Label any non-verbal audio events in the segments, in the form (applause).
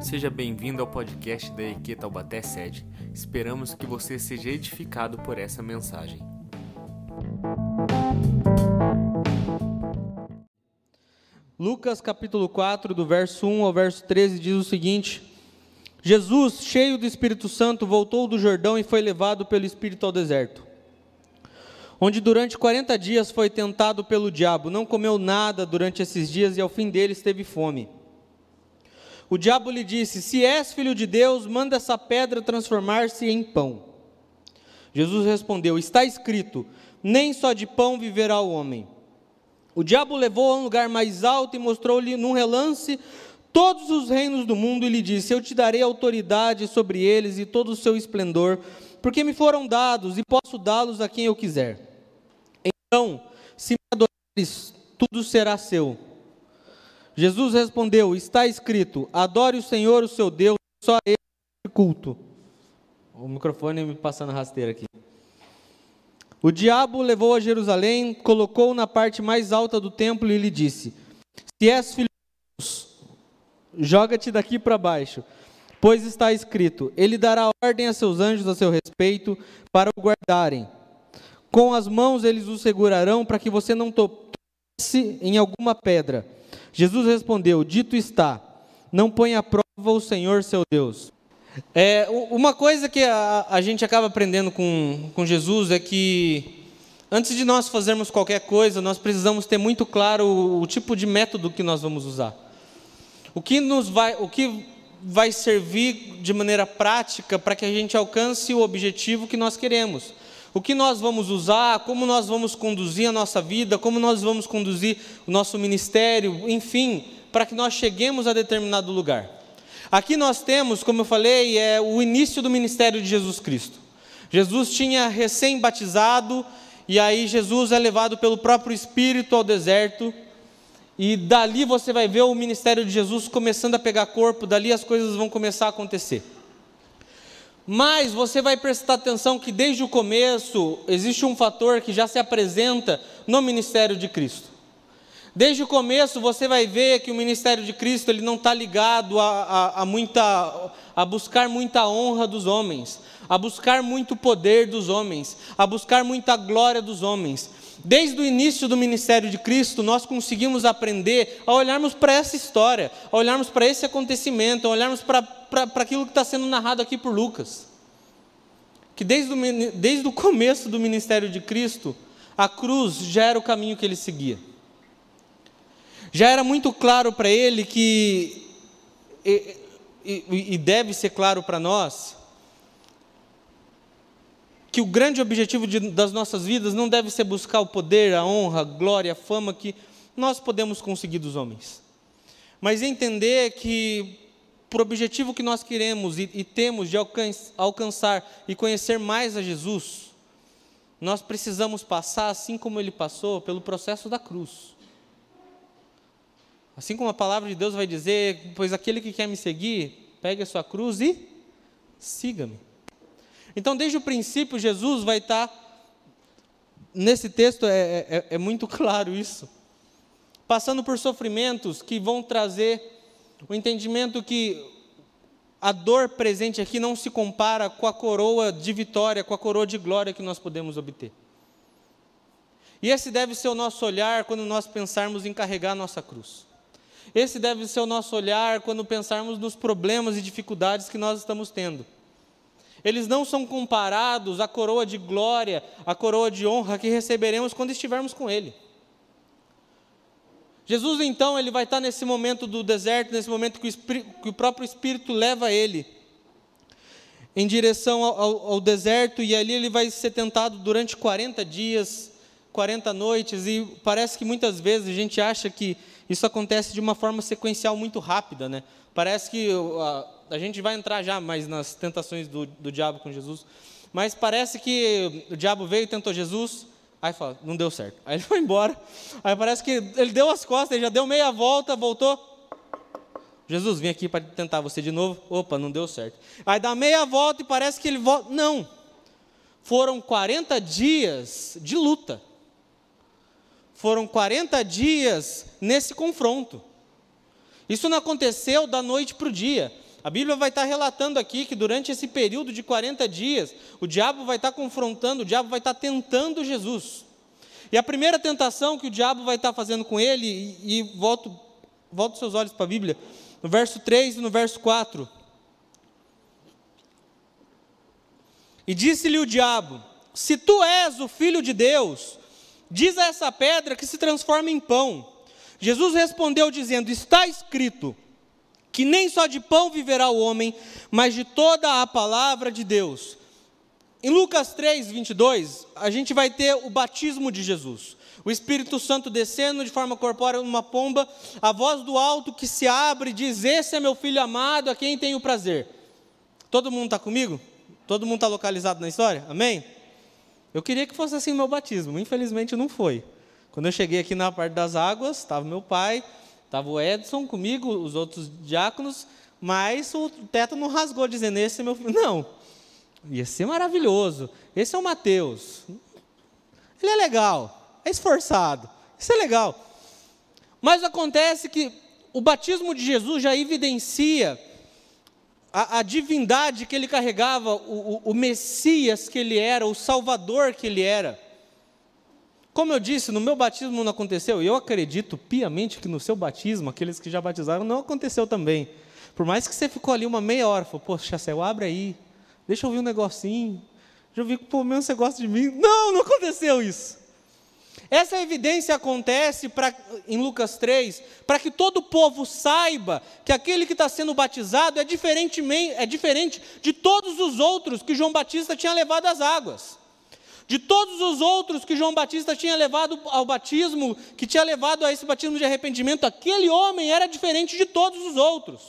Seja bem-vindo ao podcast da EQ Taubaté Sede. Esperamos que você seja edificado por essa mensagem. Lucas capítulo 4, do verso 1 ao verso 13, diz o seguinte: Jesus, cheio do Espírito Santo, voltou do Jordão e foi levado pelo Espírito ao deserto, onde durante 40 dias foi tentado pelo diabo, não comeu nada durante esses dias e ao fim deles teve fome. O diabo lhe disse: Se és filho de Deus, manda essa pedra transformar-se em pão. Jesus respondeu: Está escrito: Nem só de pão viverá o homem. O diabo levou a um lugar mais alto e mostrou-lhe num relance todos os reinos do mundo e lhe disse: Eu te darei autoridade sobre eles e todo o seu esplendor, porque me foram dados e posso dá-los a quem eu quiser. Então, se me adorares, tudo será seu. Jesus respondeu: Está escrito: Adore o Senhor, o seu Deus, só ele culto. O microfone me passando rasteira aqui. O diabo levou a Jerusalém, colocou-o na parte mais alta do templo e lhe disse: Se és filho de Deus, joga-te daqui para baixo, pois está escrito: Ele dará ordem a seus anjos a seu respeito para o guardarem. Com as mãos eles o segurarão para que você não tosse em alguma pedra. Jesus respondeu: Dito está, não põe à prova o Senhor seu Deus. É, uma coisa que a, a gente acaba aprendendo com, com Jesus é que antes de nós fazermos qualquer coisa, nós precisamos ter muito claro o, o tipo de método que nós vamos usar. O que nos vai, o que vai servir de maneira prática para que a gente alcance o objetivo que nós queremos. O que nós vamos usar, como nós vamos conduzir a nossa vida, como nós vamos conduzir o nosso ministério, enfim, para que nós cheguemos a determinado lugar. Aqui nós temos, como eu falei, é o início do ministério de Jesus Cristo. Jesus tinha recém-batizado, e aí Jesus é levado pelo próprio Espírito ao deserto, e dali você vai ver o ministério de Jesus começando a pegar corpo, dali as coisas vão começar a acontecer. Mas você vai prestar atenção que desde o começo existe um fator que já se apresenta no ministério de Cristo. Desde o começo você vai ver que o ministério de Cristo ele não está ligado a, a, a, muita, a buscar muita honra dos homens, a buscar muito poder dos homens, a buscar muita glória dos homens. Desde o início do ministério de Cristo, nós conseguimos aprender a olharmos para essa história, a olharmos para esse acontecimento, a olharmos para, para, para aquilo que está sendo narrado aqui por Lucas. Que desde o, desde o começo do ministério de Cristo, a cruz já era o caminho que ele seguia. Já era muito claro para ele que, e, e, e deve ser claro para nós, que o grande objetivo de, das nossas vidas não deve ser buscar o poder, a honra, a glória, a fama que nós podemos conseguir dos homens, mas entender que, por objetivo que nós queremos e, e temos de alcançar e conhecer mais a Jesus, nós precisamos passar, assim como ele passou, pelo processo da cruz. Assim como a palavra de Deus vai dizer, pois aquele que quer me seguir, pegue a sua cruz e siga-me. Então, desde o princípio, Jesus vai estar, nesse texto é, é, é muito (laughs) claro isso, passando por sofrimentos que vão trazer o entendimento que a dor presente aqui não se compara com a coroa de vitória, com a coroa de glória que nós podemos obter. E esse deve ser o nosso olhar quando nós pensarmos em carregar a nossa cruz. Esse deve ser o nosso olhar quando pensarmos nos problemas e dificuldades que nós estamos tendo. Eles não são comparados à coroa de glória, à coroa de honra que receberemos quando estivermos com Ele. Jesus, então, ele vai estar nesse momento do deserto, nesse momento que o, que o próprio Espírito leva ele em direção ao, ao, deserto, e ali ele vai ser tentado durante 40 dias, 40 noites, e parece que muitas vezes a gente acha que isso acontece de uma forma sequencial muito rápida, né? Parece que a gente vai entrar já mais nas tentações do, do diabo com Jesus, mas parece que o diabo veio e tentou Jesus, aí fala, não deu certo. Aí ele (laughs) foi embora, aí parece que ele deu as costas, ele já deu meia volta, voltou. Jesus, vim aqui para tentar você de novo. Opa, não deu certo. Aí dá meia volta e parece que ele volta. Não. Foram 40 dias de luta. Foram 40 dias nesse confronto. Isso não aconteceu da noite para o dia. A Bíblia vai estar relatando aqui que durante esse período de 40 dias, o diabo vai estar confrontando, o diabo vai estar tentando Jesus. E a primeira tentação que o diabo vai estar fazendo com ele, e, e volto, volto seus olhos para a Bíblia, no verso 3 e no verso 4. E disse-lhe o diabo: Se tu és o filho de Deus, diz a essa pedra que se transforma em pão. Jesus respondeu, dizendo: Está escrito que nem só de pão viverá o homem, mas de toda a palavra de Deus. Em Lucas 3, 22, a gente vai ter o batismo de Jesus. O Espírito Santo descendo de forma corpórea numa pomba, a voz do alto que se abre diz: Esse é meu filho amado, a quem tenho prazer. Todo mundo está comigo? Todo mundo está localizado na história? Amém? Eu queria que fosse assim o meu batismo, infelizmente não foi. Quando eu cheguei aqui na parte das águas, estava meu pai, estava o Edson comigo, os outros diáconos, mas o teto não rasgou dizendo: Esse é meu filho. Não. Ia ser maravilhoso. Esse é o Mateus. Ele é legal, é esforçado. Isso é legal. Mas acontece que o batismo de Jesus já evidencia a, a divindade que ele carregava, o, o, o Messias que ele era, o Salvador que ele era. Como eu disse, no meu batismo não aconteceu, e eu acredito piamente que no seu batismo, aqueles que já batizaram, não aconteceu também. Por mais que você ficou ali uma meia hora, falou, poxa, céu, abre aí, Deixa eu ouvir um negocinho. Já ouvi que pelo menos você gosta de mim. Não, não aconteceu isso. Essa evidência acontece pra, em Lucas 3, para que todo o povo saiba que aquele que está sendo batizado é, é diferente de todos os outros que João Batista tinha levado às águas. De todos os outros que João Batista tinha levado ao batismo, que tinha levado a esse batismo de arrependimento, aquele homem era diferente de todos os outros.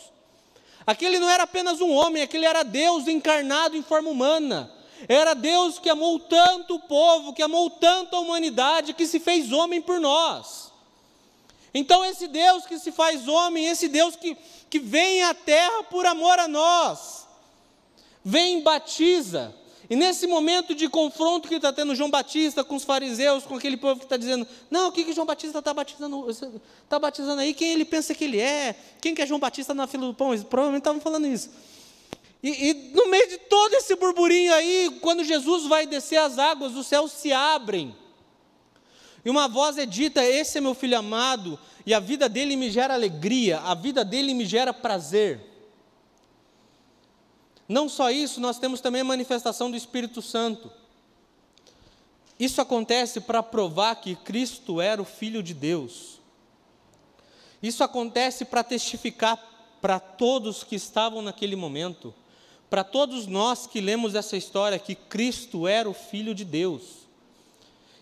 Aquele não era apenas um homem, aquele era Deus encarnado em forma humana. Era Deus que amou tanto o povo, que amou tanto a humanidade, que se fez homem por nós. Então, esse Deus que se faz homem, esse Deus que, que vem à terra por amor a nós, vem e batiza, e nesse momento de confronto que está tendo João Batista com os fariseus, com aquele povo que está dizendo, não, o que, que João Batista está batizando, está batizando aí? Quem ele pensa que ele é? Quem que é João Batista na fila do pão? Eles provavelmente estavam falando isso. E, e, no meio de todo esse burburinho aí, quando Jesus vai descer as águas, os céus se abrem. E uma voz é dita: Esse é meu filho amado, e a vida dele me gera alegria, a vida dele me gera prazer. Não só isso, nós temos também a manifestação do Espírito Santo. Isso acontece para provar que Cristo era o Filho de Deus. Isso acontece para testificar para todos que estavam naquele momento, para todos nós que lemos essa história, que Cristo era o Filho de Deus.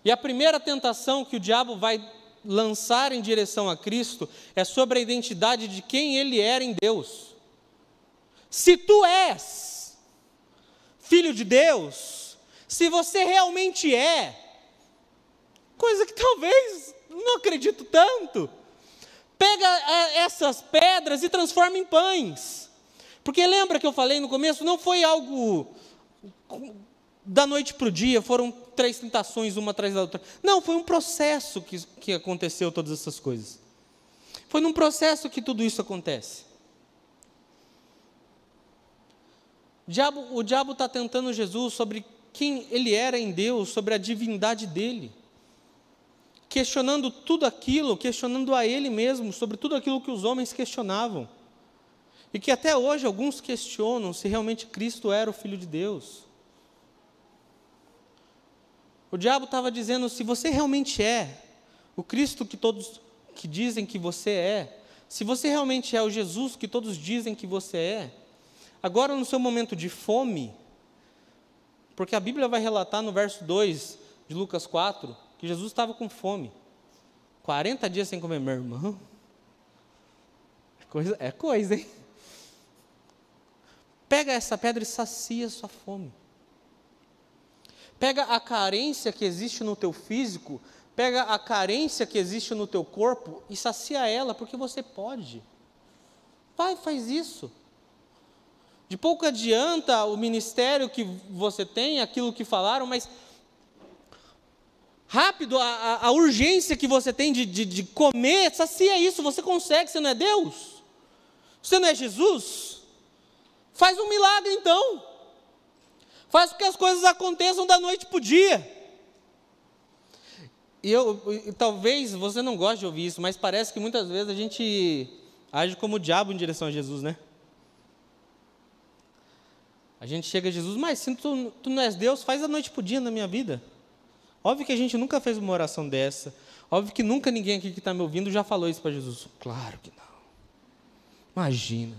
E a primeira tentação que o diabo vai lançar em direção a Cristo é sobre a identidade de quem ele era em Deus. Se tu és filho de Deus, se você realmente é, coisa que (laughs) talvez não acredito tanto, pega é, essas pedras e transforma em pães. Porque lembra que eu falei no começo, não foi algo da noite para o dia, foram três tentações, uma atrás da outra. Não, foi um processo que, que aconteceu todas essas coisas. Foi num processo que tudo isso acontece. Diabo, o diabo está tentando Jesus sobre quem ele era em Deus, sobre a divindade dele. Questionando tudo aquilo, questionando a ele mesmo, sobre tudo aquilo que os homens questionavam. E que até hoje alguns questionam se realmente Cristo era o Filho de Deus. O diabo estava dizendo: se você realmente é o Cristo que todos que dizem que você é, se você realmente é o Jesus que todos dizem que você é, Agora, no seu momento de fome, porque a Bíblia vai relatar no verso 2 de Lucas 4 que Jesus estava com fome. 40 dias sem comer, meu irmão. É coisa, é coisa, hein? Pega essa pedra e sacia sua fome. Pega a carência que existe no teu físico, pega a carência que existe no teu corpo e sacia ela, porque você pode. Vai, faz isso. De pouco adianta o ministério que você tem, aquilo que falaram, mas rápido, a, a urgência que você tem de, de, de comer, sacia isso, você consegue, você não é Deus? Você não é Jesus? Faz um milagre então. Faz com que as coisas aconteçam da noite para o dia. E eu, e talvez você não goste de ouvir isso, mas parece que muitas vezes a gente age como o diabo em direção a Jesus, né? A gente chega a Jesus, mas se tu, tu não és Deus, faz a noite para o dia na minha vida. Óbvio que a gente nunca fez uma oração dessa. Óbvio que nunca ninguém aqui que está me ouvindo já falou isso para Jesus. Claro que não. Imagina.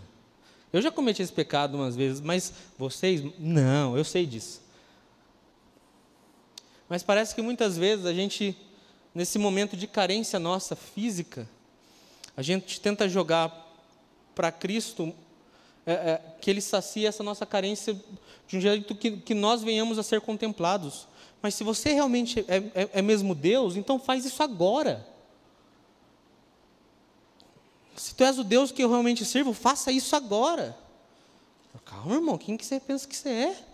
Eu já cometi esse pecado umas vezes, mas vocês, não, eu sei disso. Mas parece que muitas vezes a gente, nesse momento de carência nossa física, a gente tenta jogar para Cristo é, é, que Ele sacia essa nossa carência de um jeito que, que nós venhamos a ser contemplados. Mas se você realmente é, é, é mesmo Deus, então faz isso agora. Se tu és o Deus que eu realmente sirvo, faça isso agora. Calma, irmão, quem que você pensa que você é?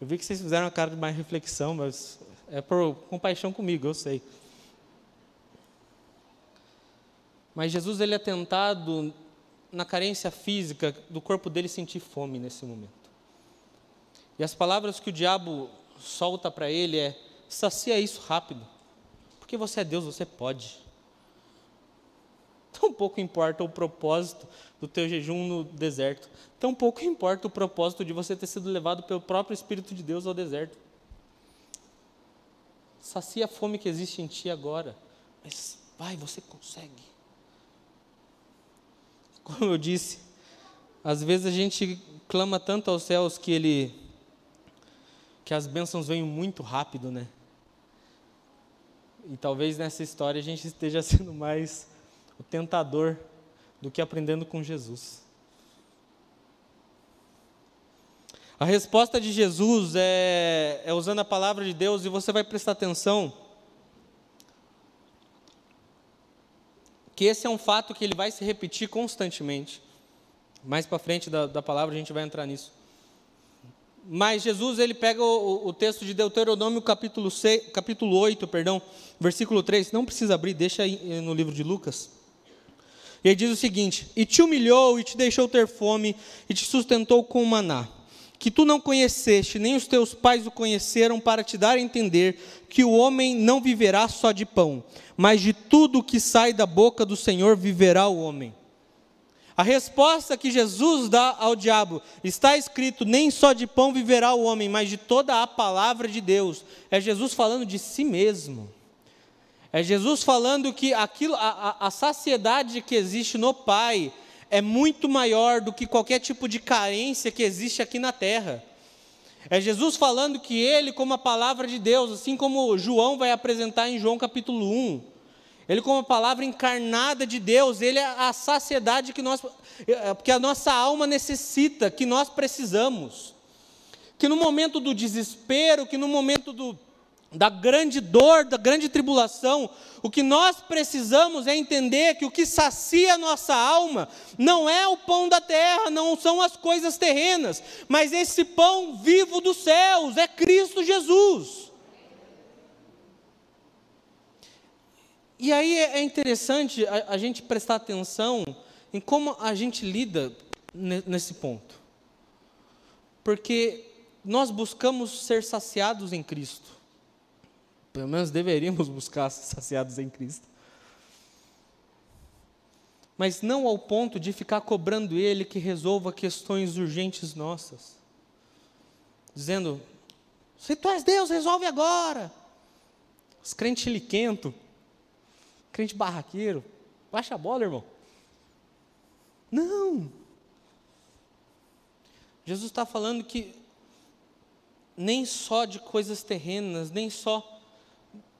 Eu vi que vocês fizeram uma cara de mais reflexão, mas é por compaixão comigo, eu sei. Mas Jesus ele é tentado na carência física do corpo dele sentir fome nesse momento. E as palavras que o diabo solta para ele é: sacia isso rápido, porque você é Deus, você pode. (laughs) Tão pouco importa o propósito do teu jejum no deserto, tão pouco importa o propósito de você ter sido levado pelo próprio Espírito de Deus ao deserto. Sacia a fome que existe em ti agora, mas vai, você consegue. Como eu disse, às vezes a gente clama tanto aos céus que ele que as bênçãos vêm muito rápido, né? E talvez nessa história a gente esteja (laughs) sendo mais o tentador do que aprendendo com Jesus. A resposta de Jesus é, é usando a palavra de Deus, e você vai prestar atenção que esse é um fato que ele vai se repetir constantemente. Mais para frente da, da, palavra a gente vai entrar nisso. Mas Jesus ele pega o, o texto de Deuteronômio capítulo, 6, capítulo 8, perdão, versículo 3, não precisa abrir, deixa aí eh, no livro de Lucas. E ele diz o seguinte: E te humilhou, e te deixou ter fome, e te sustentou com maná, que tu não conheceste, nem os teus pais o conheceram, para te dar a entender que o homem não viverá só de pão, mas de tudo que sai da boca do Senhor viverá o homem. A resposta que Jesus dá ao diabo está escrito: nem só de pão viverá o homem, mas de toda a palavra de Deus. É Jesus falando de si mesmo. É Jesus falando que aquilo, a, a, a saciedade que existe no Pai é muito maior do que qualquer tipo de carência que existe aqui na terra. É Jesus falando que Ele, como a palavra de Deus, assim como João vai apresentar em João capítulo 1, ele, como a palavra encarnada de Deus, Ele é a saciedade que, nós, é, que a nossa alma necessita, que nós precisamos. Que no momento do desespero, que no momento do, da grande dor, da grande tribulação, o que nós precisamos é entender que o que sacia a nossa alma não é o pão da terra, não são as coisas terrenas, mas esse pão vivo dos céus, é Cristo Jesus. E aí é, é interessante a, a gente prestar atenção em como a gente lida nesse ponto. Porque nós buscamos ser saciados em Cristo. Pelo menos deveríamos buscar saciados em Cristo. Mas não ao ponto de ficar cobrando Ele que resolva questões urgentes nossas. Dizendo, se tu és Deus, resolve agora. Os crentes liquento crente barraqueiro. Baixa a bola, irmão. Não. Jesus está falando que nem só de coisas terrenas, nem só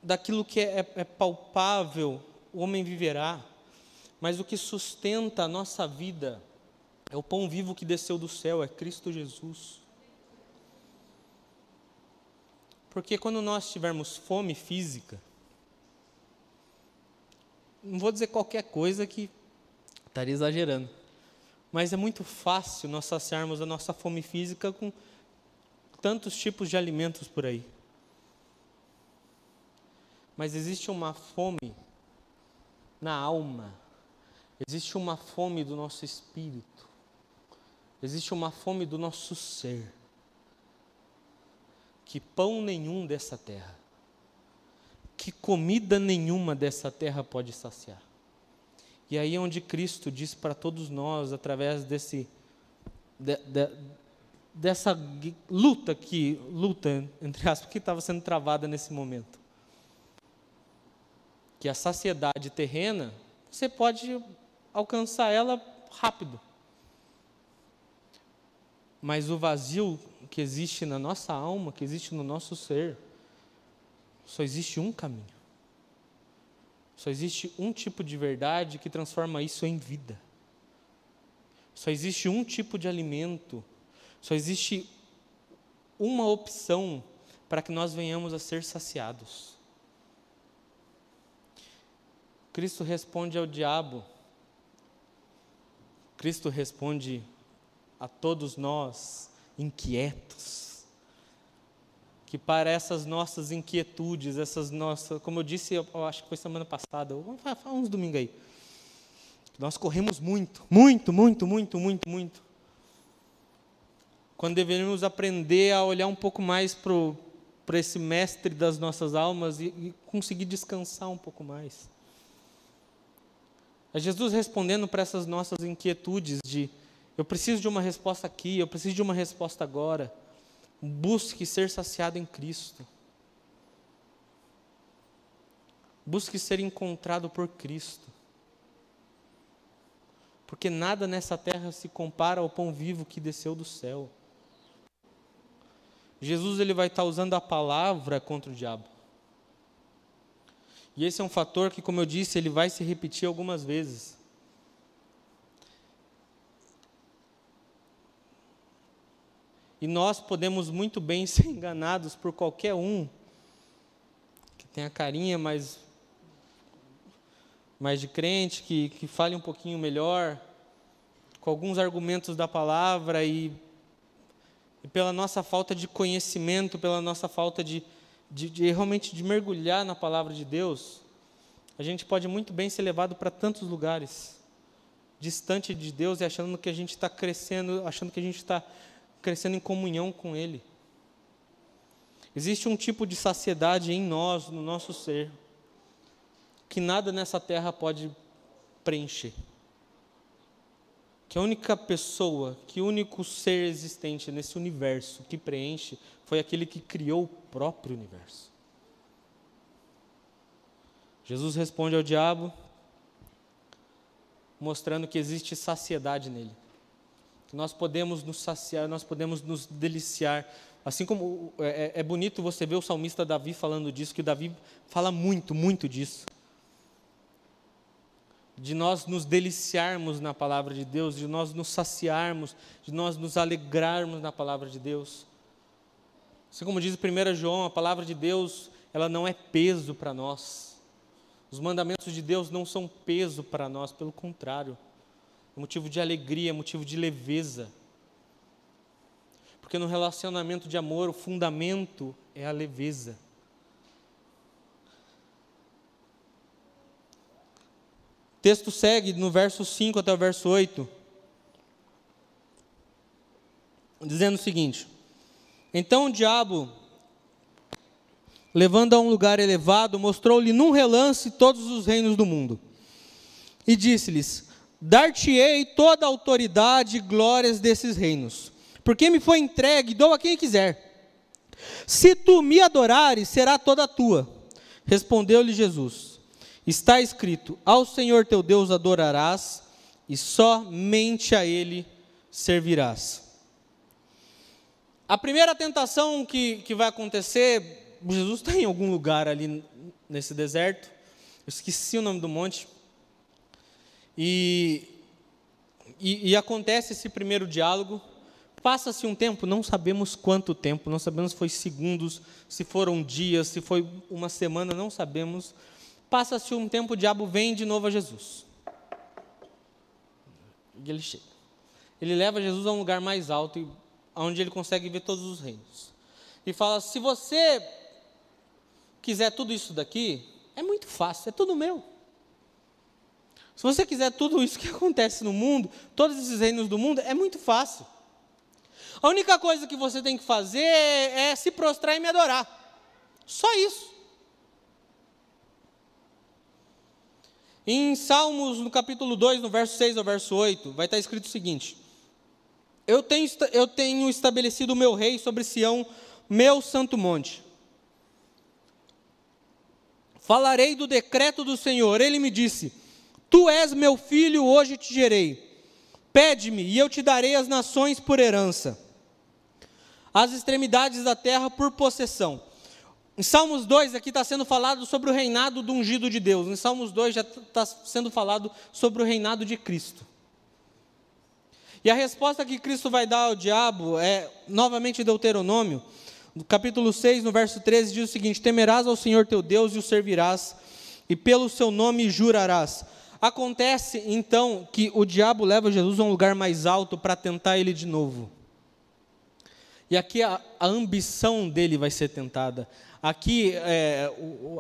daquilo que é, é, palpável o homem viverá, mas o que sustenta a nossa vida é o pão vivo que desceu do céu, é Cristo Jesus. Porque quando nós tivermos fome física, não vou dizer qualquer coisa que estaria exagerando, mas é muito fácil nós saciarmos a nossa fome física com tantos tipos de alimentos por aí. Mas existe uma fome na alma, Existe uma fome do nosso espírito. Existe uma fome do nosso ser. Que pão nenhum dessa terra, que comida nenhuma dessa terra pode saciar. E aí é onde Cristo diz para todos nós, através desse, de, de, dessa luta que, luta, entre aspas, que estava sendo travada nesse momento. Que a saciedade terrena, você pode alcançar ela rápido. Mas o vazio que existe na nossa alma, que existe no nosso ser, só existe um caminho. Só existe um tipo de verdade que transforma isso em vida. Só existe um tipo de alimento. Só existe uma opção para que nós venhamos a ser saciados. Cristo responde ao diabo Cristo responde a todos nós inquietos, que para essas nossas inquietudes, essas nossas, como eu disse, eu acho que foi semana passada, há uns domingos aí, nós corremos muito, muito, muito, muito, muito, muito. Quando deveríamos aprender a olhar um pouco mais para esse mestre das nossas almas e, e conseguir descansar um pouco mais. É Jesus respondendo para essas nossas inquietudes de eu preciso de uma resposta aqui, eu preciso de uma resposta agora. Busque ser saciado em Cristo. Busque ser encontrado por Cristo. Porque nada nessa terra se compara ao pão vivo que desceu do céu. Jesus ele vai estar usando a palavra contra o diabo. E esse é um fator que, como eu disse, ele vai se repetir algumas vezes. E nós podemos muito bem (laughs) ser enganados por qualquer um que tenha carinha mais, mais de crente, que, que fale um pouquinho melhor, com alguns argumentos da palavra e, e pela nossa falta de conhecimento, pela nossa falta de, de, de realmente de mergulhar na palavra de Deus, a gente pode muito bem ser levado para tantos lugares, distante de Deus e achando que a gente está crescendo, achando que a gente está crescendo em comunhão com Ele. Existe um tipo de saciedade em nós, no nosso ser, que nada nessa terra pode preencher. Que a única pessoa, que o único ser existente nesse universo que preenche foi aquele que criou o próprio universo. Jesus responde ao diabo, mostrando que existe saciedade nele. Que nós podemos nos saciar, nós podemos nos deliciar. Assim como é, é, é bonito você ver o salmista Davi falando disso, que o Davi fala muito, muito disso de nós nos deliciarmos na palavra de Deus, de nós nos saciarmos, de nós nos alegrarmos na palavra de Deus. Assim como diz 1 João, a palavra de Deus, ela não é peso para nós. Os mandamentos de Deus não são peso para nós, pelo contrário. É motivo de alegria, é motivo de leveza. Porque no relacionamento de amor, o fundamento é a leveza. Texto segue no verso 5 até o verso 8, dizendo o seguinte: então o diabo, levando a um lugar elevado, mostrou-lhe num relance todos os reinos do mundo. E disse-lhes: Dar-te-ei toda a autoridade e glórias desses reinos, porque me foi entregue, dou a quem quiser. Se tu me adorares, será toda tua. Respondeu-lhe Jesus: Está escrito: Ao Senhor teu Deus adorarás, e somente a Ele servirás. A primeira tentação que, que vai acontecer, Jesus está em algum lugar ali nesse deserto, eu esqueci o nome do monte, e, e, e acontece esse primeiro diálogo, passa-se um tempo, não sabemos quanto tempo, não sabemos se foi segundos, se foram dias, se foi uma semana, não sabemos. Passa-se um tempo, o diabo vem de novo a Jesus. E ele chega. Ele leva Jesus a um lugar mais alto onde ele consegue ver todos os reinos. E fala: se você quiser tudo isso daqui, é muito fácil, é tudo meu. Se você quiser tudo isso que (laughs) acontece no mundo, todos esses reinos do mundo, é muito fácil. A única coisa que você tem que fazer é se prostrar e me adorar. Só isso. Em Salmos, no capítulo 2, no verso 6 ao verso 8, vai estar escrito o seguinte: Eu tenho, eu tenho estabelecido o meu rei sobre Sião, meu santo monte. Falarei do decreto do Senhor. Ele me disse: Tu és meu filho, hoje te gerei. Pede-me, e eu te darei as nações por herança, as extremidades da terra por possessão. Em Salmos 2, aqui está sendo falado sobre o reinado do ungido de Deus. Em Salmos 2 já está sendo falado sobre o reinado de Cristo. E a resposta que Cristo vai dar ao diabo é, novamente, Deuteronômio, no capítulo 6, no verso 13, diz o seguinte: Temerás ao Senhor teu Deus e o servirás, e pelo seu nome jurarás. Acontece então que o diabo leva Jesus a um lugar mais alto para tentar ele de novo. E aqui a, a ambição dele vai ser tentada. Aqui é,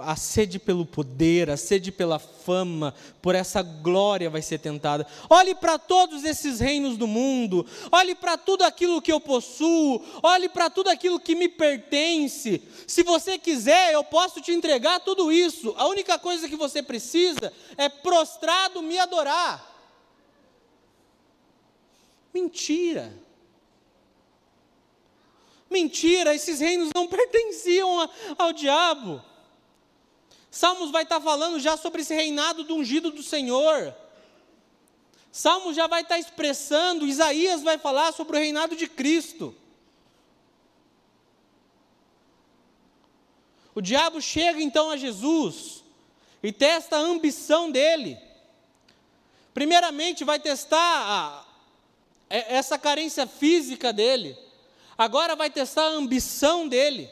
a sede pelo poder, a sede pela fama, por essa glória vai ser tentada. Olhe para todos esses reinos do mundo, olhe para tudo aquilo que eu possuo, olhe para tudo aquilo que me pertence. Se você quiser, eu posso te entregar tudo isso. A única coisa que você precisa é prostrado me adorar. Mentira. Mentira, esses reinos não (laughs) pertenciam ao diabo. Salmos vai estar falando já sobre esse reinado do ungido do Senhor. Salmos já vai estar expressando, Isaías vai falar sobre o reinado de Cristo. O diabo chega então a Jesus e testa a ambição dele. Primeiramente, vai testar a, essa carência física dele agora vai testar a ambição dele.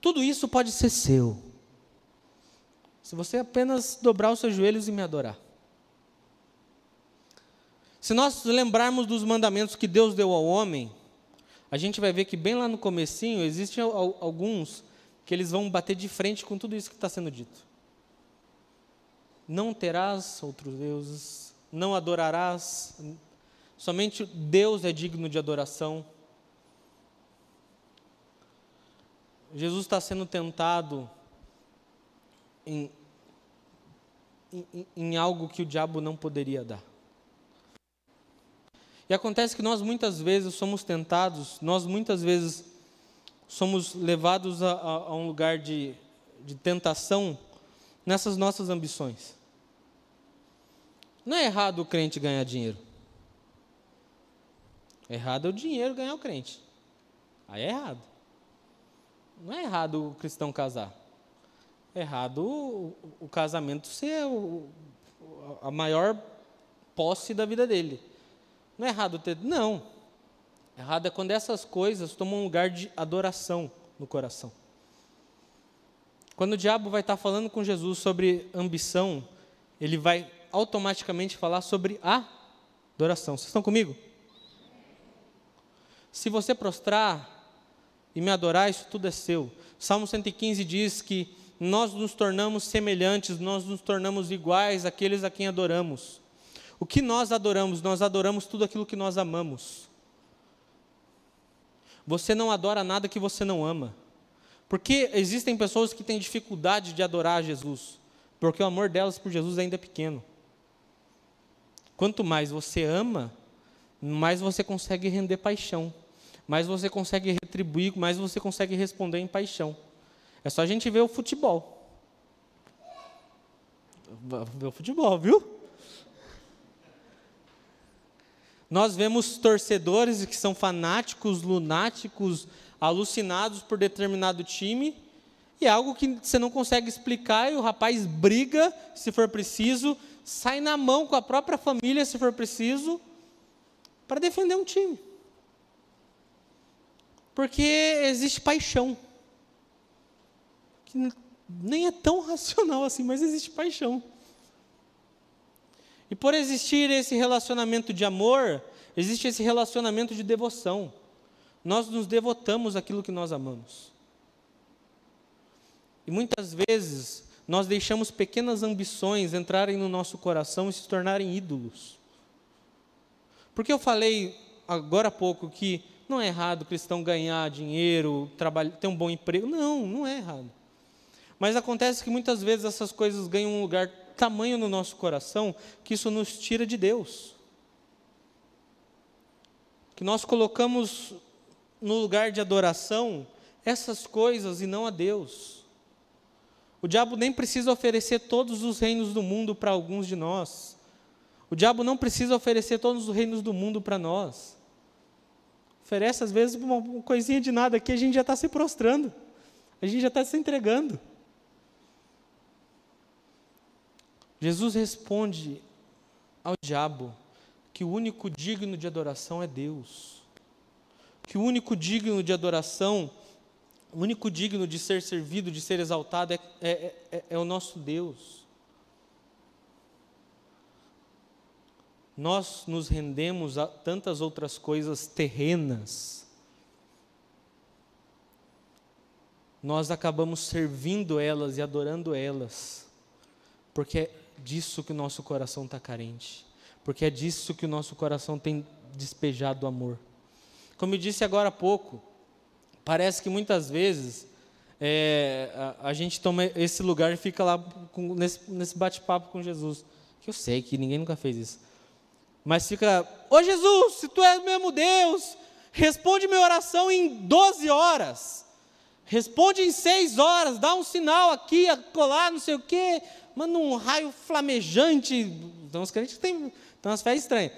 Tudo isso pode ser seu. Se você apenas dobrar os seus joelhos e me adorar. Se nós lembrarmos dos mandamentos que Deus deu ao homem, a gente vai ver que bem lá no comecinho existem alguns que eles vão bater de frente com tudo isso que está sendo dito. Não terás outros deuses, não adorarás, somente Deus é digno de adoração. Jesus está sendo tentado em, em, em algo que o diabo não poderia dar. E acontece que nós muitas vezes somos tentados, nós muitas vezes somos levados a, a, a um lugar de, de tentação nessas nossas ambições. Não é errado o crente ganhar dinheiro. Errado é o dinheiro ganhar o crente. Aí é errado. Não é errado o cristão casar. É errado o, o casamento ser o, a maior posse da vida dele. Não é errado ter. Não. Errado é quando essas coisas tomam um lugar de adoração no coração. Quando o diabo vai estar falando com Jesus sobre ambição, ele vai automaticamente falar sobre a adoração. Vocês estão comigo? Se você prostrar e me adorar, isso tudo é seu. Salmo 115 diz que nós nos tornamos semelhantes, nós nos tornamos iguais àqueles a quem adoramos. O que nós adoramos? Nós adoramos tudo aquilo que nós amamos. Você não adora nada que você não ama. Porque existem pessoas que têm dificuldade de adorar Jesus, porque o amor delas por Jesus ainda é pequeno. Quanto mais você ama, mais você consegue render paixão mais você consegue retribuir, mais você consegue responder em paixão. É só a gente ver o futebol. Ver o futebol, viu? Nós vemos torcedores que são fanáticos, lunáticos, alucinados por determinado time, e é algo que você não consegue explicar, e o rapaz briga, se for preciso, sai na mão com a própria família, se for preciso, para defender um time. Porque existe paixão. Que nem é tão (laughs) racional assim, mas existe paixão. E por existir esse relacionamento de amor, existe esse relacionamento de devoção. Nós nos devotamos àquilo que nós amamos. E muitas vezes nós deixamos pequenas ambições entrarem no nosso coração e se tornarem ídolos. Porque eu falei agora há pouco que não é errado o cristão ganhar dinheiro, trabalhar, ter um bom emprego. Não, não é errado. Mas acontece que muitas vezes essas coisas ganham um lugar tamanho no nosso coração que isso nos tira de Deus. Que nós colocamos no lugar de adoração essas coisas e não a Deus. O diabo nem precisa oferecer todos os reinos do mundo para alguns de nós. O diabo não precisa oferecer todos os reinos do mundo para nós. Oferece, às vezes, uma coisinha de nada aqui, a gente já está se prostrando, a gente já está se entregando. Jesus responde ao diabo que o único digno de adoração é Deus. Que o único digno de adoração, o único digno de ser servido, de ser exaltado é, é, é, é o nosso Deus. Nós nos rendemos a tantas outras coisas terrenas. Nós acabamos servindo elas e adorando elas, porque disso que o nosso coração está carente, porque é disso que o nosso coração tem despejado amor. Como eu disse agora há pouco, parece que muitas vezes é, a, a, gente toma esse lugar e fica lá com, nesse, nesse bate-papo com Jesus. Que eu sei que ninguém nunca fez isso. Mas fica, ô Jesus, se tu és mesmo Deus, responde minha oração em 12 horas. Responde em seis horas, dá um sinal aqui, colar, não sei o quê manda um raio flamejante. Então os crentes têm, têm umas fé estranhas.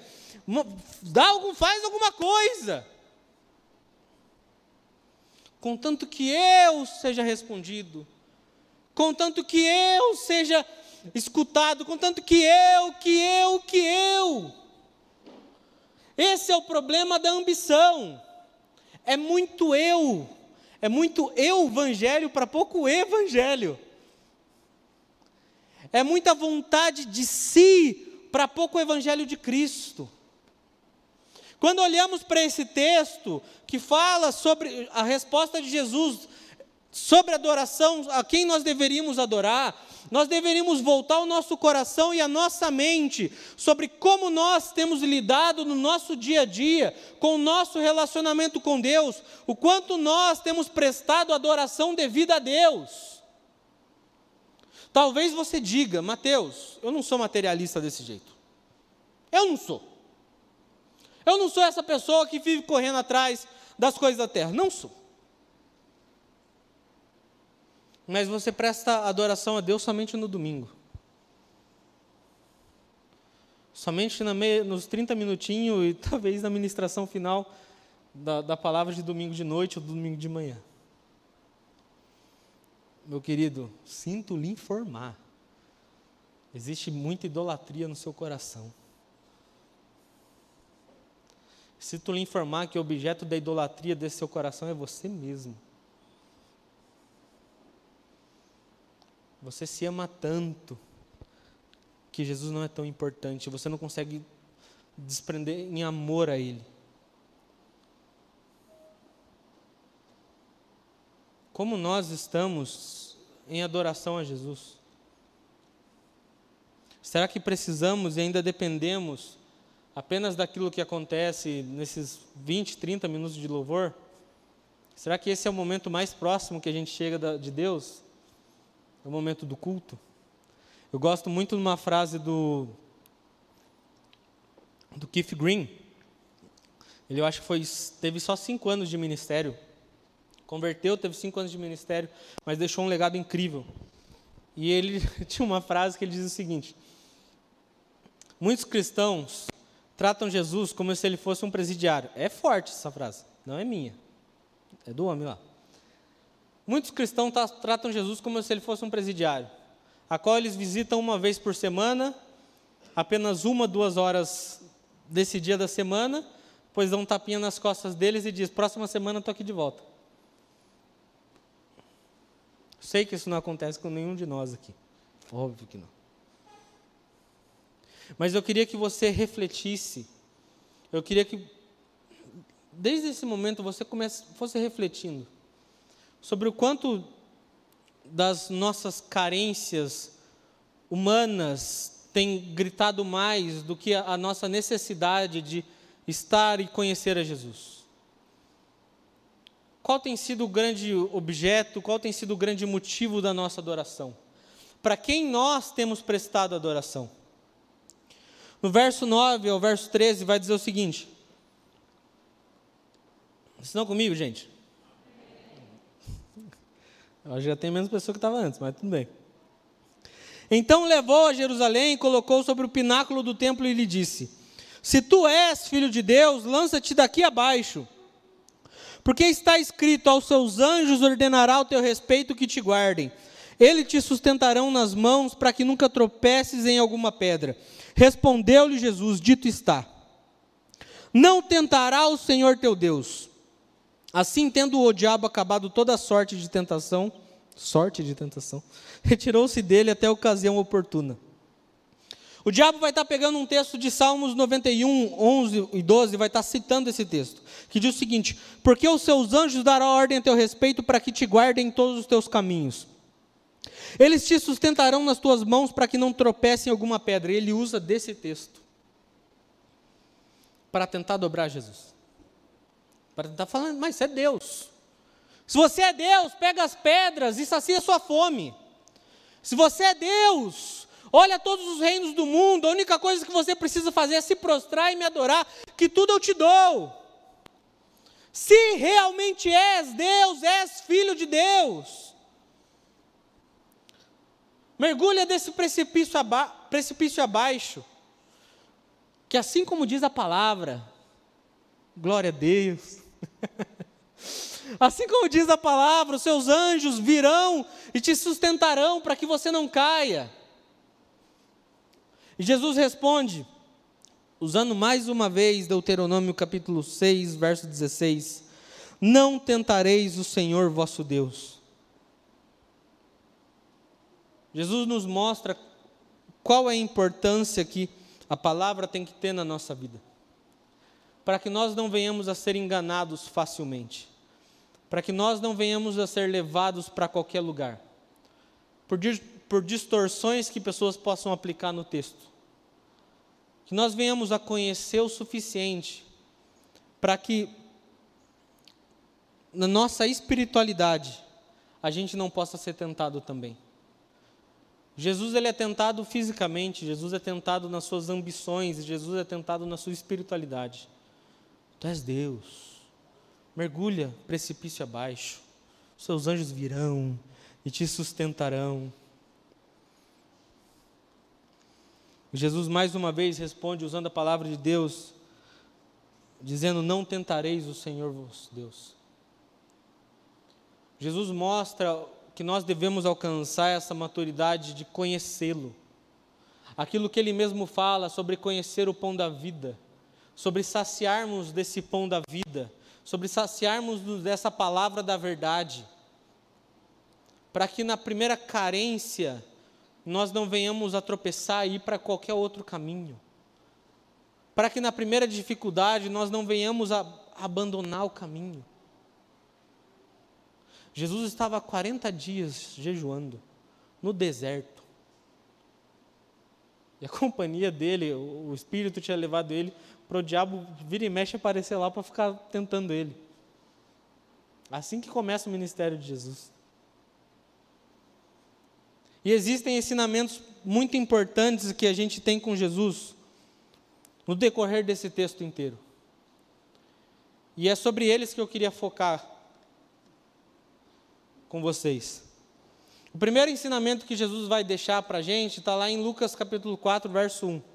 Dá algum, faz alguma coisa. Contanto que eu seja respondido, contanto que eu seja escutado, contanto que eu, que eu, que eu. Esse é o problema da ambição. É muito eu, é muito eu evangelho para pouco evangelho é muita vontade de si para pouco evangelho de Cristo. Quando olhamos para esse texto que fala sobre a resposta de Jesus sobre adoração, a quem nós deveríamos adorar, nós deveríamos voltar o nosso coração e a nossa mente sobre como nós temos lidado no nosso dia a dia, com o nosso relacionamento com Deus, o quanto nós temos prestado adoração devida a Deus. Talvez você diga, Mateus, eu não sou materialista desse jeito. Eu não sou. Eu não sou essa pessoa que vive correndo atrás das coisas da terra. Não sou. Mas você presta adoração a Deus somente no domingo. Somente meia, nos 30 minutinhos e (laughs) talvez na ministração final da, da palavra de domingo de noite ou domingo de manhã meu querido, sinto lhe informar. Existe muita idolatria no seu coração. Sinto lhe informar que o objeto da idolatria desse seu coração é você mesmo. Você se ama tanto que Jesus não é tão importante, você não consegue desprender em amor a Ele. Como nós estamos em adoração a Jesus? Será que precisamos e ainda dependemos apenas daquilo que acontece nesses 20, 30 minutos de louvor? Será que esse é o momento mais próximo que a gente chega de Deus? É o momento do culto? Eu gosto muito de uma frase do, do Keith Green. Ele, eu acho que foi, teve só cinco anos de ministério converteu, teve cinco anos de ministério, mas deixou um legado incrível. E ele (laughs) tinha uma frase que ele diz o seguinte: Muitos cristãos tratam Jesus como se ele fosse um presidiário. É forte essa frase, não é minha, é do homem lá. Muitos cristãos tratam Jesus como se ele fosse um presidiário, a qual eles visitam uma vez por semana, apenas uma, duas horas desse dia da semana, pois dão um tapinha nas costas deles e diz: próxima semana estou aqui de volta. Sei que isso não acontece com nenhum de nós aqui. Óbvio que não. Mas eu queria que você refletisse. Eu queria que, desde esse momento, você comece, fosse refletindo sobre o quanto das nossas carências humanas tem gritado mais do que a nossa necessidade de estar e conhecer a Jesus? Qual tem sido o grande objeto, qual tem sido o grande motivo da nossa adoração? Para quem nós temos prestado adoração? No verso 9 ao verso 13 vai dizer o seguinte: Estão comigo, gente? Eu já tem menos pessoa que estava antes, mas tudo bem. Então levou a Jerusalém e colocou sobre o pináculo do templo e lhe disse: Se tu és filho de Deus, lança-te daqui abaixo. Porque está escrito: Aos seus anjos ordenará o teu respeito que te guardem. Eles te sustentarão nas mãos para que nunca tropeces em alguma pedra. Respondeu-lhe Jesus: Dito está. Não tentará o Senhor teu Deus. Assim, tendo o diabo acabado toda sorte de tentação, sorte de tentação, (laughs) retirou-se dele até a ocasião oportuna. O diabo vai estar pegando um texto de Salmos 91, 11 e 12, vai estar citando esse texto, que diz o seguinte: Porque os seus anjos darão ordem a teu respeito para que te guardem em todos os teus caminhos. Eles te sustentarão nas tuas mãos para que não tropece em alguma pedra. E ele usa desse texto para tentar dobrar Jesus. Para tentar falar, mas é Deus. Se você é Deus, pega as pedras e sacia sua fome. Se você é Deus, olha todos os reinos do mundo, a única coisa que você precisa fazer é se prostrar e me adorar, que tudo eu te dou. Se realmente és Deus, és filho de Deus. Mergulha desse precipício, aba precipício abaixo, que assim como diz a palavra, glória a Deus. (laughs) Assim como diz a palavra, os seus anjos virão e te sustentarão para que você não caia. E Jesus responde, usando mais uma vez Deuteronômio capítulo 6, verso 16: Não tentareis o Senhor vosso Deus. Jesus nos mostra qual é a importância que a palavra tem que ter na nossa vida, para que nós não venhamos a ser enganados facilmente para que nós não venhamos a ser levados para qualquer lugar, por, por distorções que pessoas possam aplicar no texto. Que nós venhamos a conhecer o suficiente para que, na nossa espiritualidade, a gente não possa ser tentado também. Jesus ele é tentado fisicamente, Jesus é tentado nas suas ambições, Jesus é tentado na sua espiritualidade. Tu és Deus mergulha precipício abaixo, seus anjos virão e te sustentarão. Jesus mais uma vez responde usando a palavra de Deus, dizendo: Não tentareis o Senhor vosso Deus. Jesus mostra que nós devemos alcançar essa maturidade de conhecê-lo. Aquilo que ele mesmo fala sobre conhecer o pão da vida, sobre saciarmos desse pão da vida, sobre saciarmos dessa palavra da verdade, para que na primeira carência nós não venhamos a tropeçar e ir para qualquer outro caminho, para que na primeira dificuldade nós não venhamos a abandonar o caminho. Jesus estava 40 dias jejuando no deserto. E a (laughs) companhia dele, o Espírito tinha levado ele para o diabo vir e mexe aparecer lá para ficar tentando ele. Assim que começa o ministério de Jesus. E existem ensinamentos muito importantes que a gente tem com Jesus no decorrer desse texto inteiro. E é sobre eles que eu queria focar com vocês. O primeiro ensinamento que Jesus vai deixar para a gente está lá em Lucas capítulo 4, verso 1.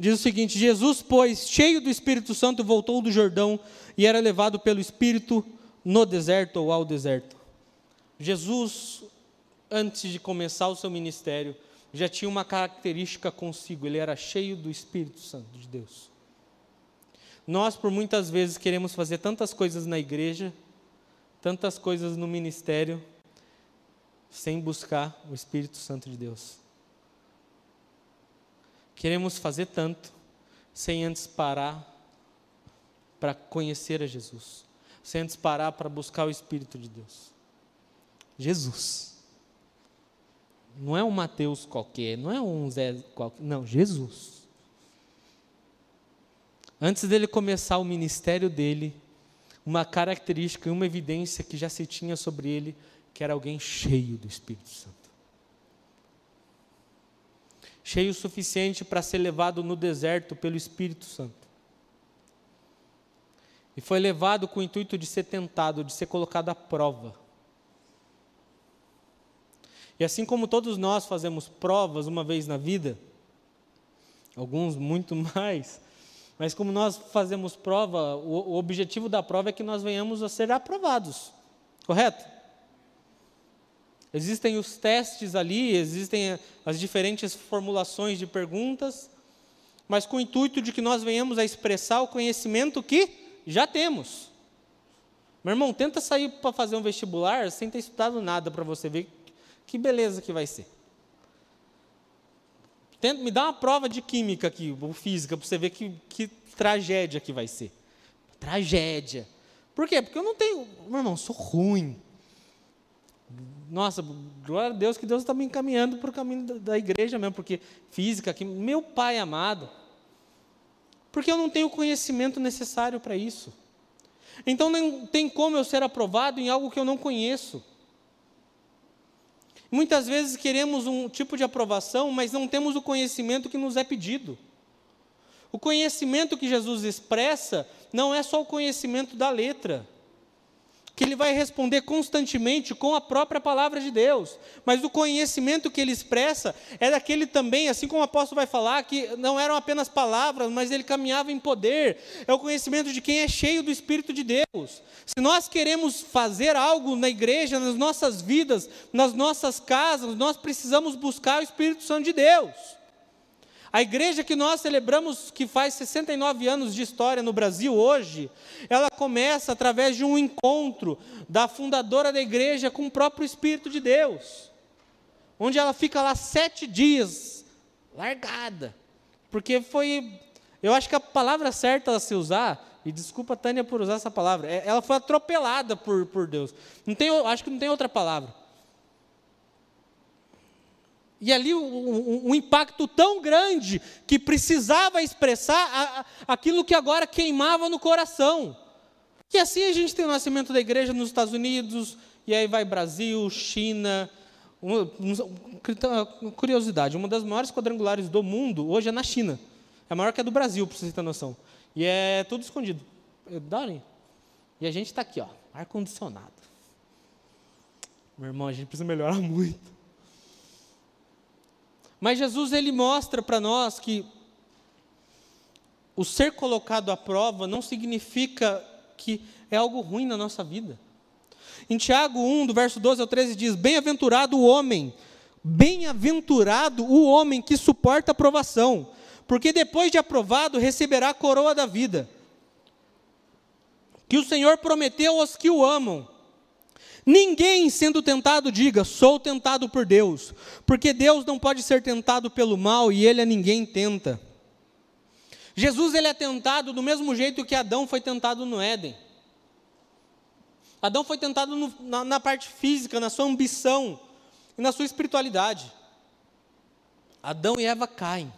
Diz o seguinte: Jesus, pois, cheio do Espírito Santo, voltou do Jordão e era levado pelo Espírito no deserto ou ao deserto. Jesus, antes de começar o seu ministério, já tinha uma característica consigo, ele era cheio do Espírito Santo de Deus. Nós, por muitas vezes, queremos fazer tantas coisas na igreja, tantas coisas no ministério, sem buscar o Espírito Santo de Deus. Queremos fazer tanto sem antes parar para conhecer a Jesus, sem antes parar para buscar o Espírito de Deus. Jesus. Não é um Mateus qualquer, não é um Zé qualquer, não, Jesus. Antes dele começar o ministério dele, uma característica e uma evidência que já se tinha sobre ele, que era alguém cheio do Espírito Santo. Cheio o suficiente para ser levado no deserto pelo Espírito Santo. E foi levado com o intuito de ser tentado, de ser colocado à prova. E assim como todos nós fazemos provas uma vez na vida, alguns muito (laughs) mais, mas como nós fazemos prova, o, objetivo da prova é que nós venhamos a ser aprovados, correto? Existem os testes ali, existem as diferentes formulações de perguntas, mas com o intuito de que nós venhamos a expressar o conhecimento que já temos. Meu irmão, tenta sair para fazer um vestibular sem ter estudado nada para você ver que beleza que vai ser. Tenta, me dá uma prova de química aqui, ou física, para você ver que, que tragédia que vai ser. Tragédia. Por quê? Porque eu não tenho. Meu irmão, sou ruim. Nossa, glória a Deus que Deus está me encaminhando para o caminho da, igreja mesmo, porque física, aqui, meu pai amado. Porque eu não tenho o conhecimento necessário para isso. Então não tem como eu ser aprovado em algo que eu não conheço. Muitas vezes queremos um tipo de aprovação, mas não temos o conhecimento que nos é pedido. O conhecimento que Jesus expressa não é só o conhecimento da letra, que ele vai responder constantemente com a própria palavra de Deus, mas o conhecimento que ele expressa é daquele também, assim como o apóstolo vai falar, que não eram apenas palavras, mas ele caminhava em poder, é o conhecimento de quem é cheio do Espírito de Deus. Se nós queremos fazer algo na igreja, nas nossas vidas, nas nossas casas, nós precisamos buscar o Espírito Santo de Deus. A igreja que nós celebramos, que faz 69 anos de história no Brasil hoje, ela começa através de um encontro da fundadora da igreja com o próprio Espírito de Deus, onde ela fica lá sete dias, largada, porque foi, eu acho que a palavra certa a se usar, e desculpa Tânia por usar essa palavra, é, ela foi atropelada por, por Deus. Não tem, acho que não tem outra palavra. E ali um, um, impacto tão grande que precisava expressar a, a, aquilo que agora queimava no coração. E assim a gente tem o nascimento da igreja nos Estados Unidos, e aí vai Brasil, China. Curiosidade, uma das maiores quadrangulares do mundo hoje é na China. É maior que a do Brasil, para vocês terem noção. E é tudo escondido. Darem. E a gente está aqui, ó, ar-condicionado. Meu irmão, a gente precisa melhorar (laughs) muito. Mas Jesus ele mostra para nós que o ser colocado à prova não significa que é algo ruim na nossa vida. Em Tiago 1, do verso 12 ao 13 diz: Bem-aventurado o homem, bem-aventurado o homem que suporta a provação, porque depois de aprovado receberá a coroa da vida. Que o Senhor prometeu aos que o amam. Ninguém sendo tentado diga, sou tentado por Deus, porque Deus não pode ser tentado pelo mal e ele a ninguém tenta. Jesus ele é tentado do mesmo jeito que Adão foi tentado no Éden. Adão foi tentado no, na, na parte física, na sua ambição e na sua espiritualidade. Adão e Eva caem.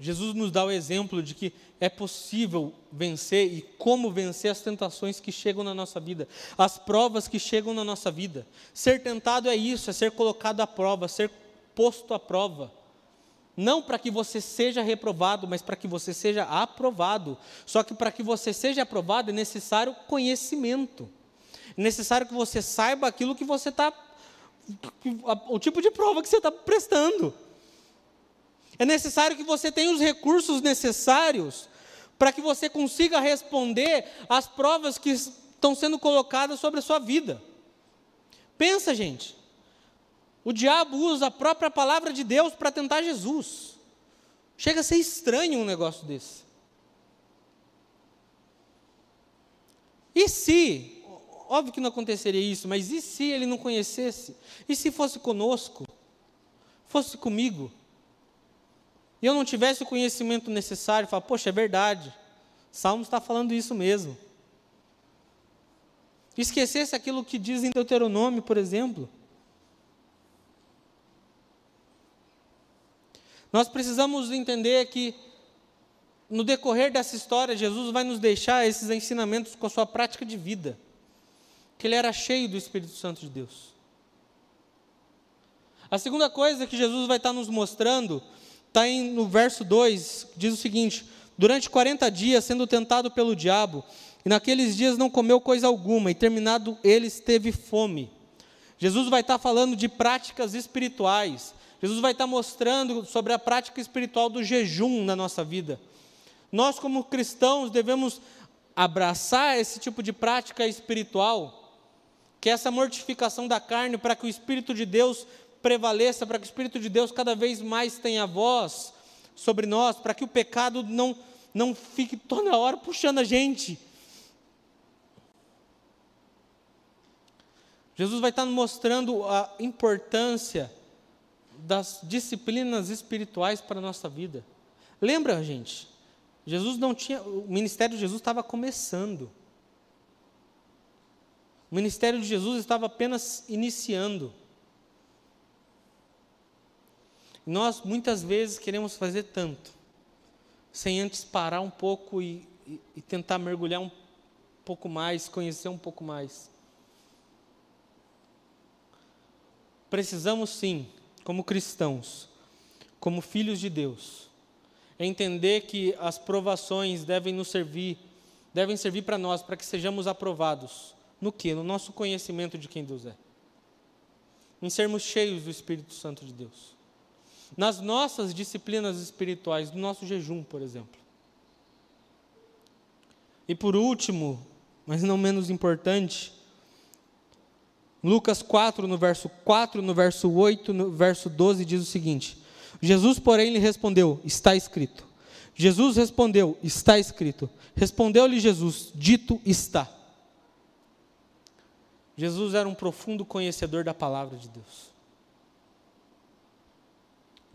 Jesus nos dá o exemplo de que é possível vencer e como vencer as tentações que chegam na nossa vida, as provas que chegam na nossa vida. Ser tentado é isso, é ser colocado à prova, ser posto à prova. Não para que você seja reprovado, mas para que você seja aprovado. Só que para que você seja aprovado é necessário conhecimento. É necessário que você saiba aquilo que você está. o tipo de prova que você está prestando. É necessário que você tenha os recursos necessários para que você consiga responder às provas que estão sendo colocadas sobre a sua vida. Pensa, gente. O diabo usa a própria palavra de Deus para tentar Jesus. Chega a ser estranho um negócio desse. E se, óbvio que não aconteceria isso, mas e se ele não conhecesse? E se fosse conosco? Fosse comigo? E eu não tivesse o conhecimento necessário, falar, poxa, é verdade, Salmos está falando isso mesmo. esquecesse aquilo que diz em Deuteronômio, por exemplo. Nós precisamos entender que, no decorrer dessa história, Jesus vai nos deixar esses ensinamentos com a sua prática de vida, que ele era cheio do Espírito Santo de Deus. A segunda coisa que Jesus vai estar nos mostrando está no verso 2, diz o seguinte: Durante 40 dias, sendo tentado pelo diabo, e naqueles dias não comeu coisa alguma, e terminado eles teve fome. Jesus vai estar falando de práticas espirituais. Jesus vai estar mostrando sobre a prática espiritual do jejum na nossa vida. Nós, como cristãos, devemos abraçar esse tipo de prática espiritual, que é essa mortificação da carne, para que o Espírito de Deus prevaleça, para que o Espírito de Deus cada vez mais tenha voz sobre nós, para que o pecado não, não fique toda hora puxando a gente. Jesus vai estar mostrando a importância das disciplinas espirituais para a nossa vida. Lembra, gente? Jesus não tinha, o ministério de Jesus estava começando. O ministério de Jesus estava apenas iniciando. Nós muitas vezes queremos fazer tanto, sem antes parar um pouco e, e, e tentar mergulhar um pouco mais, conhecer um pouco mais. Precisamos sim como cristãos, como filhos de Deus, entender que as provações devem nos servir, devem servir para nós, para que sejamos aprovados. No que? No nosso conhecimento de quem Deus é. Em sermos cheios do Espírito Santo de Deus. Nas nossas disciplinas espirituais, no nosso jejum, por exemplo. E por último, mas não menos importante, Lucas 4, no verso 4, no verso 8, no verso 12, diz o seguinte: Jesus, porém, lhe respondeu: Está escrito. Jesus respondeu: Está escrito. Respondeu-lhe Jesus: Dito está. Jesus era um profundo conhecedor da palavra de Deus.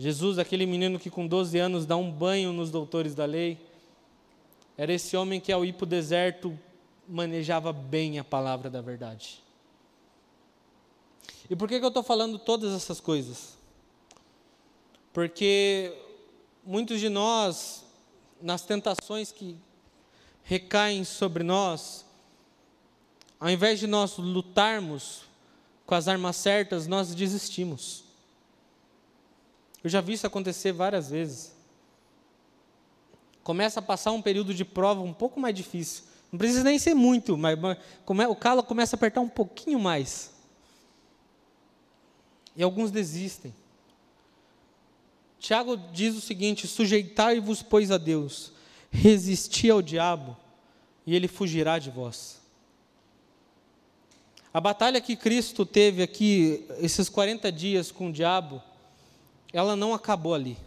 Jesus, aquele menino que com 12 anos dá um banho nos doutores da lei, era esse homem que ao ir para o deserto manejava bem a palavra da verdade. E por que, que eu estou falando todas essas coisas? Porque muitos de nós, nas tentações que recaem sobre nós, ao invés de nós lutarmos com as armas certas, nós desistimos. Eu já vi isso acontecer várias vezes. Começa a passar um período de prova um pouco mais difícil. Não precisa nem ser muito, mas o calo começa a apertar um pouquinho mais. E alguns desistem. Tiago diz o seguinte: sujeitai-vos, pois, a Deus, resisti ao diabo, e ele fugirá de vós. A batalha que Cristo teve aqui, esses 40 dias com o diabo, ela não acabou ali.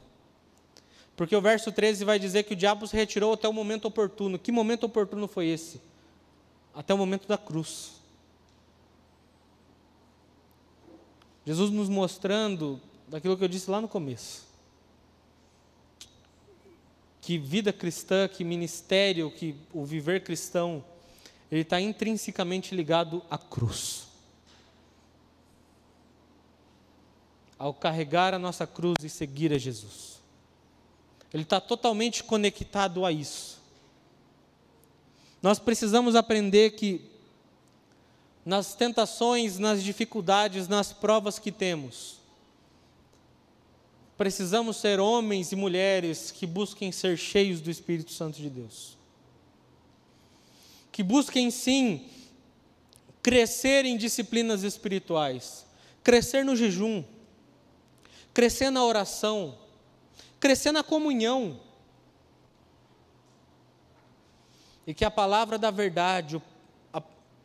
Porque o verso 13 vai dizer que o diabo se retirou até o momento oportuno. Que momento oportuno foi esse? Até o momento da cruz. Jesus nos mostrando daquilo que eu disse lá no começo. Que vida cristã, que ministério, que o viver cristão, ele está intrinsecamente ligado à cruz. Ao carregar a nossa cruz e seguir a Jesus. Ele está totalmente conectado a isso. Nós precisamos aprender que nas tentações, nas dificuldades, nas provas que temos. Precisamos ser homens e mulheres que busquem ser cheios do Espírito Santo de Deus. Que busquem sim crescer em disciplinas espirituais, crescer no jejum, crescer na oração, crescer na comunhão. E que a palavra da verdade, a,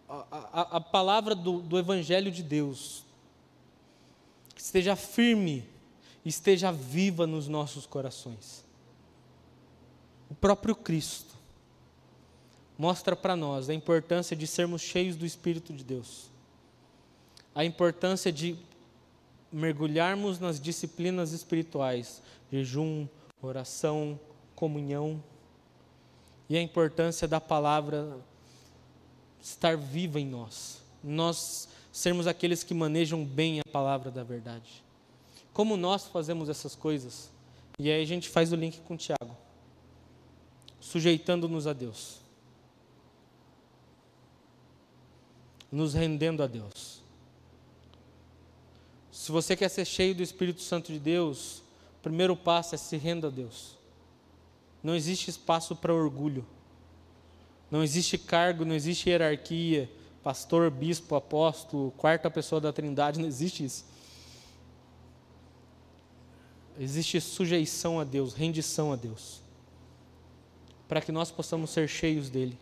a, a palavra do, do Evangelho de Deus esteja firme, esteja viva nos nossos corações. O próprio Cristo mostra para nós a importância de sermos cheios do Espírito de Deus, a importância de mergulharmos nas disciplinas espirituais, jejum, oração, comunhão, e a importância da palavra estar viva em nós. Nós sermos aqueles que manejam bem a palavra da verdade. Como nós fazemos essas coisas? E aí a gente faz o link com o Tiago. Sujeitando-nos a Deus. Nos rendendo a Deus. Se você quer ser cheio do Espírito Santo de Deus, o primeiro passo é se renda a Deus. Não existe espaço para orgulho. Não existe cargo, não existe hierarquia, pastor, bispo, apóstolo, quarta pessoa da Trindade, não existe isso. Existe sujeição a Deus, rendição a Deus, para que nós possamos ser cheios dele.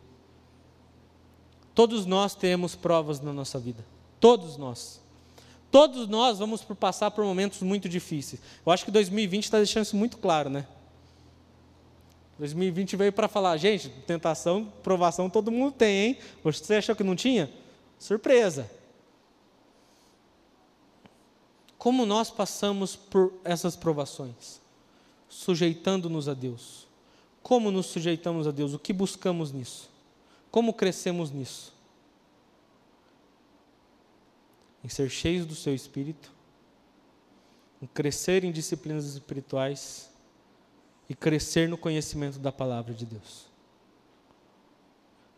Todos nós temos provas na nossa vida, todos nós. Todos nós vamos passar por momentos muito difíceis. Eu acho que 2020 está deixando isso muito claro, né? 2020 veio para falar, gente, tentação, provação todo mundo tem, hein? Você achou que não tinha? Surpresa. Como nós passamos por essas provações? Sujeitando-nos a Deus. Como nos sujeitamos a Deus? O que buscamos nisso? Como crescemos nisso? Em ser cheios do seu espírito, em crescer em disciplinas espirituais e crescer no conhecimento da palavra de Deus.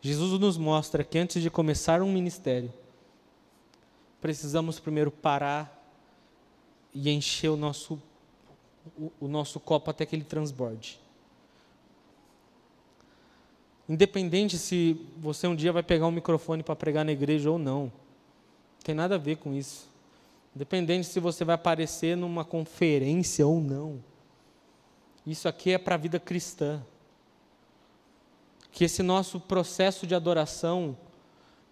Jesus nos mostra que antes de começar um ministério, precisamos primeiro parar e encher o nosso, o, o nosso copo até que ele transborde. Independente se você um dia vai pegar um microfone para pregar na igreja ou não, tem nada a ver com isso. Independente se você vai aparecer numa conferência ou não. Isso aqui é para a vida cristã. Que esse nosso processo de adoração,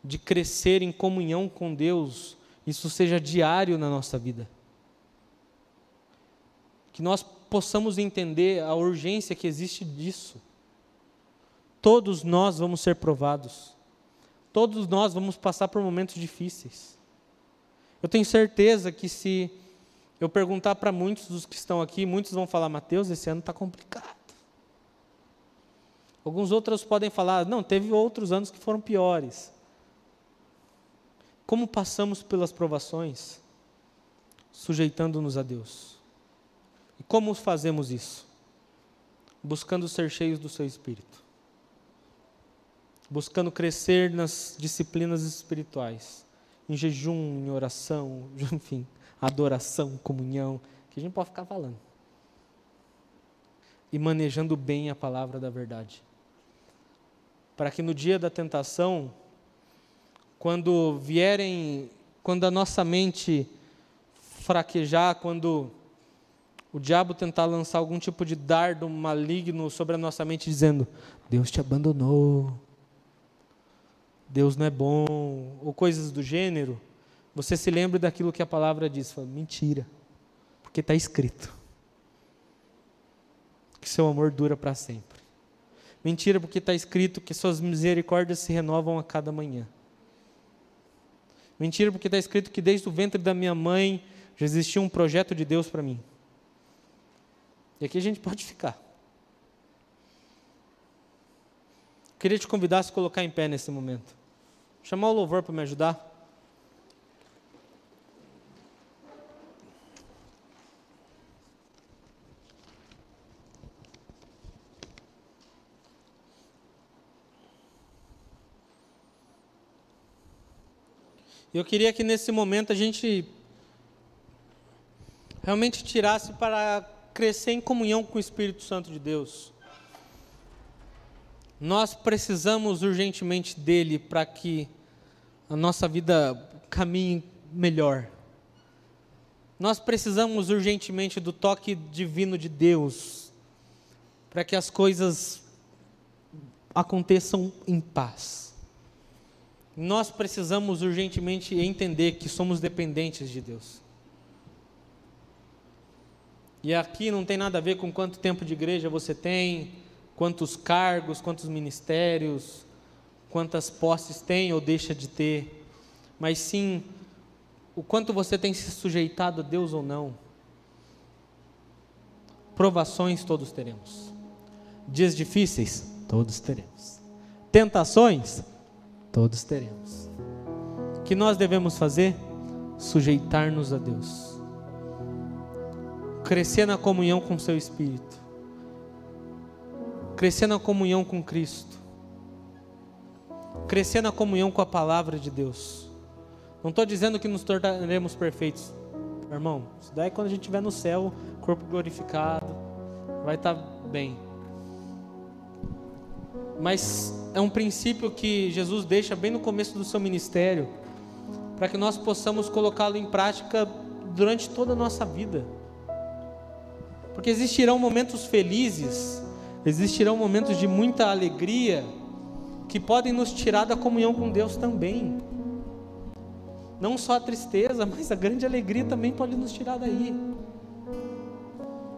de crescer em comunhão com Deus, isso seja diário na nossa vida. Que nós possamos entender a urgência que existe disso. Todos nós vamos ser provados. Todos nós vamos passar por momentos difíceis. Eu tenho certeza que se eu perguntar para muitos dos que estão aqui, muitos vão falar: Mateus, esse ano está complicado. Alguns outros podem falar: não, teve outros anos que foram piores. Como passamos pelas provações? Sujeitando-nos a Deus. E como fazemos isso? Buscando ser cheios do seu espírito. Buscando crescer nas disciplinas espirituais, em jejum, em oração, (laughs) enfim, adoração, comunhão, que a gente pode ficar falando. E manejando bem a palavra da verdade. Para que no dia da tentação, quando vierem, quando a nossa mente fraquejar, quando o diabo tentar lançar algum tipo de dardo maligno sobre a nossa mente, dizendo: Deus te abandonou, Deus não é bom, ou coisas do gênero, você se lembra daquilo que a palavra diz. Fala, mentira, porque está escrito que seu amor dura para sempre. Mentira, porque está escrito que suas misericórdias se renovam a cada manhã. Mentira, porque está escrito que desde o ventre da minha mãe já existia um projeto de Deus para mim. E aqui a gente pode ficar. Queria te convidar a se colocar em pé nesse momento. Chamar o louvor para me ajudar. Eu queria que nesse momento a gente realmente tirasse para crescer em comunhão com o Espírito Santo de Deus. Nós precisamos urgentemente dele para que a nossa vida caminhe melhor. Nós precisamos urgentemente do toque divino de Deus para que as coisas aconteçam em paz. Nós precisamos urgentemente entender que somos dependentes de Deus. E aqui não tem nada a ver com quanto tempo de igreja você tem, quantos cargos, quantos ministérios, quantas posses tem ou deixa de ter, mas sim o quanto você tem se sujeitado a Deus ou não. Provações todos teremos. Dias difíceis, todos teremos. Tentações, Todos teremos. O que nós devemos fazer? Sujeitar-nos a Deus. Crescer na comunhão com o seu Espírito. Crescer na comunhão com Cristo. Crescer na comunhão com a palavra de Deus. Não estou dizendo que nos tornaremos perfeitos. Irmão, isso daí é quando a gente estiver no céu, corpo glorificado, vai estar tá bem. Mas é um princípio que Jesus deixa bem no começo do seu ministério, para que nós possamos colocá-lo em prática durante toda a nossa vida. Porque existirão momentos felizes, existirão momentos de muita alegria, que podem nos tirar da comunhão com Deus também. Não só a tristeza, (laughs) mas a grande alegria também pode nos tirar daí.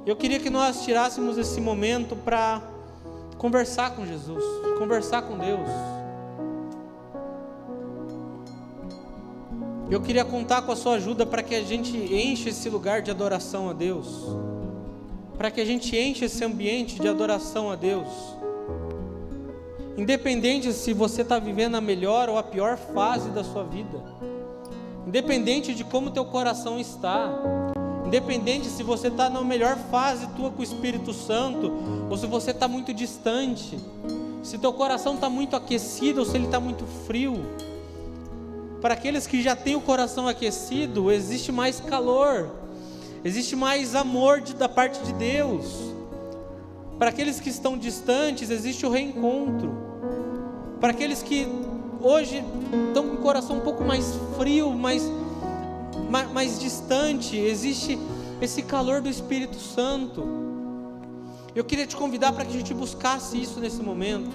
Eu queria que nós tirássemos esse momento para conversar com Jesus, conversar com Deus. Eu queria contar com a sua ajuda para que a gente enche esse lugar de adoração a Deus, para que a gente enche esse ambiente de adoração a Deus. Independente se você está vivendo a melhor ou a pior fase da sua vida, independente de como teu coração está, independente se você está na melhor fase tua com o Espírito Santo, ou se você está muito distante, se teu coração está muito aquecido ou se ele está muito frio. Para aqueles que já têm o coração aquecido, existe mais calor, existe mais amor de, da parte de Deus. Para aqueles que estão distantes, existe o reencontro. Para aqueles que hoje estão com o coração um pouco mais frio, mais, mais, mais distante, existe esse calor do Espírito Santo. Eu queria te convidar para que a gente buscasse isso nesse momento.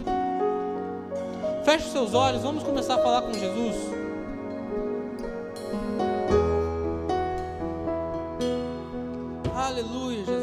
Feche os seus olhos, vamos começar a falar com Jesus. Aleluia, Jesus.